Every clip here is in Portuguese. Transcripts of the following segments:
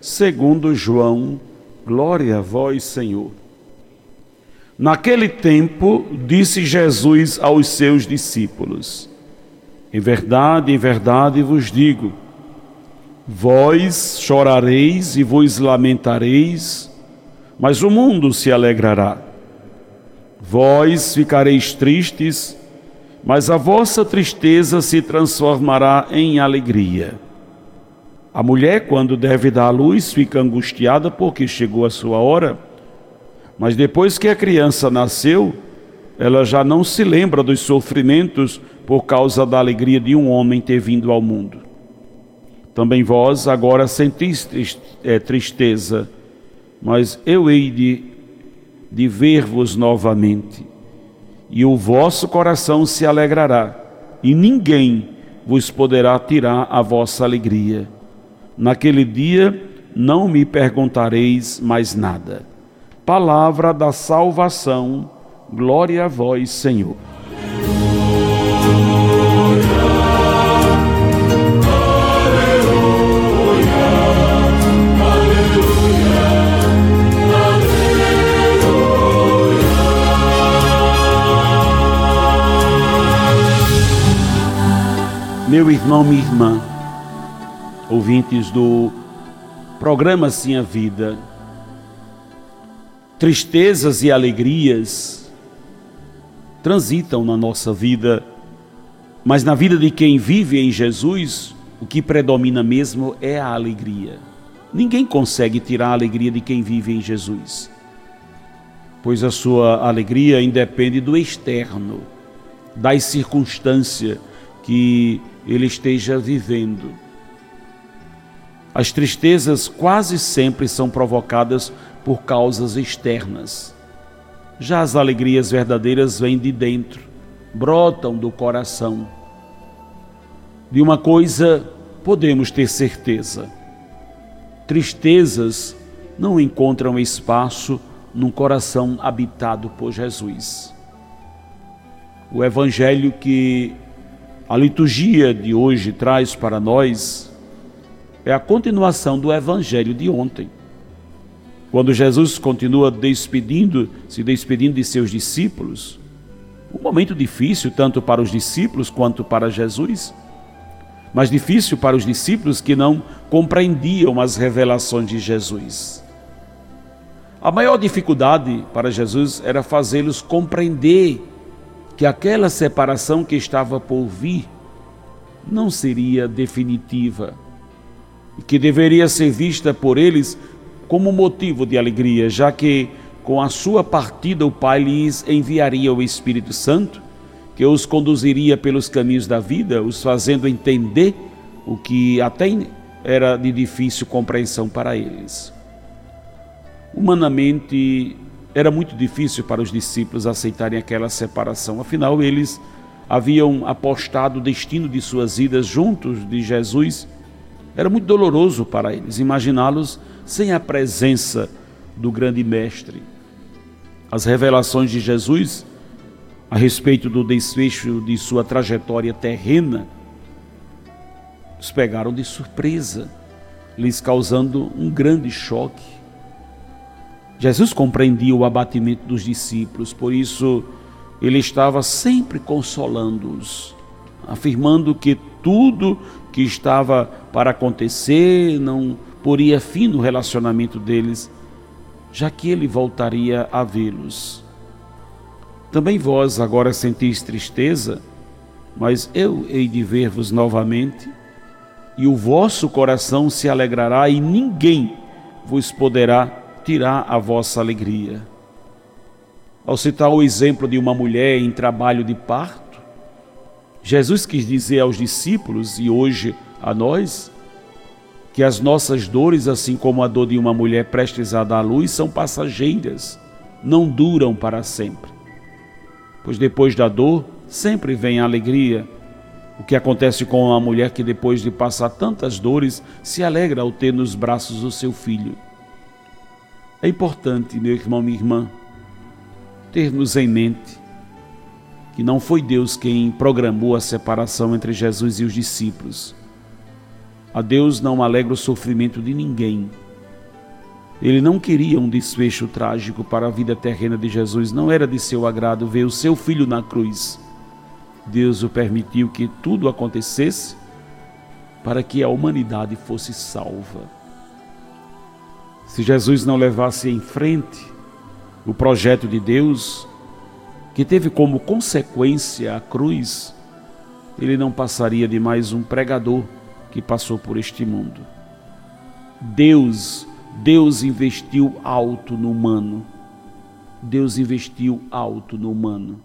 segundo João. Glória a vós, Senhor. Naquele tempo, disse Jesus aos seus discípulos: Em verdade, em verdade vos digo, vós chorareis e vos lamentareis, mas o mundo se alegrará. Vós ficareis tristes, mas a vossa tristeza se transformará em alegria. A mulher, quando deve dar à luz, fica angustiada porque chegou a sua hora, mas depois que a criança nasceu, ela já não se lembra dos sofrimentos por causa da alegria de um homem ter vindo ao mundo. Também vós agora sentis é, tristeza, mas eu hei de de ver-vos novamente, e o vosso coração se alegrará, e ninguém vos poderá tirar a vossa alegria. Naquele dia não me perguntareis mais nada. Palavra da salvação, glória a vós, Senhor. Meu irmão, minha irmã, ouvintes do programa Sim a Vida, tristezas e alegrias transitam na nossa vida, mas na vida de quem vive em Jesus, o que predomina mesmo é a alegria. Ninguém consegue tirar a alegria de quem vive em Jesus, pois a sua alegria independe do externo, das circunstâncias que ele esteja vivendo. As tristezas quase sempre são provocadas por causas externas. Já as alegrias verdadeiras vêm de dentro, brotam do coração. De uma coisa podemos ter certeza: tristezas não encontram espaço num coração habitado por Jesus. O evangelho que a liturgia de hoje traz para nós é a continuação do evangelho de ontem. Quando Jesus continua despedindo, se despedindo de seus discípulos, um momento difícil tanto para os discípulos quanto para Jesus, mas difícil para os discípulos que não compreendiam as revelações de Jesus. A maior dificuldade para Jesus era fazê-los compreender que aquela separação que estava por vir não seria definitiva que deveria ser vista por eles como motivo de alegria, já que com a sua partida o Pai lhes enviaria o Espírito Santo, que os conduziria pelos caminhos da vida, os fazendo entender o que até era de difícil compreensão para eles. Humanamente, era muito difícil para os discípulos aceitarem aquela separação, afinal, eles haviam apostado o destino de suas vidas juntos de Jesus. Era muito doloroso para eles imaginá-los sem a presença do grande Mestre. As revelações de Jesus a respeito do desfecho de sua trajetória terrena os pegaram de surpresa, lhes causando um grande choque. Jesus compreendia o abatimento dos discípulos, por isso ele estava sempre consolando-os, afirmando que tudo que estava para acontecer não poria fim no relacionamento deles, já que ele voltaria a vê-los. Também vós agora sentis tristeza, mas eu hei de ver-vos novamente, e o vosso coração se alegrará, e ninguém vos poderá tirar a vossa alegria. Ao citar o exemplo de uma mulher em trabalho de parto, Jesus quis dizer aos discípulos e hoje a nós que as nossas dores, assim como a dor de uma mulher prestes a dar luz, são passageiras, não duram para sempre. Pois depois da dor, sempre vem a alegria. O que acontece com uma mulher que, depois de passar tantas dores, se alegra ao ter nos braços o seu filho. É importante, meu irmão, minha irmã, termos em mente que não foi Deus quem programou a separação entre Jesus e os discípulos. A Deus não alegra o sofrimento de ninguém. Ele não queria um desfecho trágico para a vida terrena de Jesus, não era de seu agrado ver o seu filho na cruz. Deus o permitiu que tudo acontecesse para que a humanidade fosse salva. Se Jesus não levasse em frente o projeto de Deus, que teve como consequência a cruz, ele não passaria de mais um pregador que passou por este mundo. Deus, Deus investiu alto no humano. Deus investiu alto no humano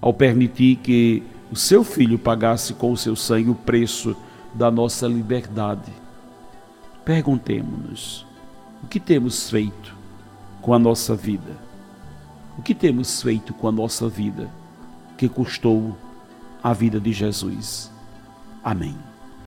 ao permitir que o seu filho pagasse com o seu sangue o preço da nossa liberdade. Perguntemos-nos: o que temos feito com a nossa vida? O que temos feito com a nossa vida que custou a vida de Jesus? Amém.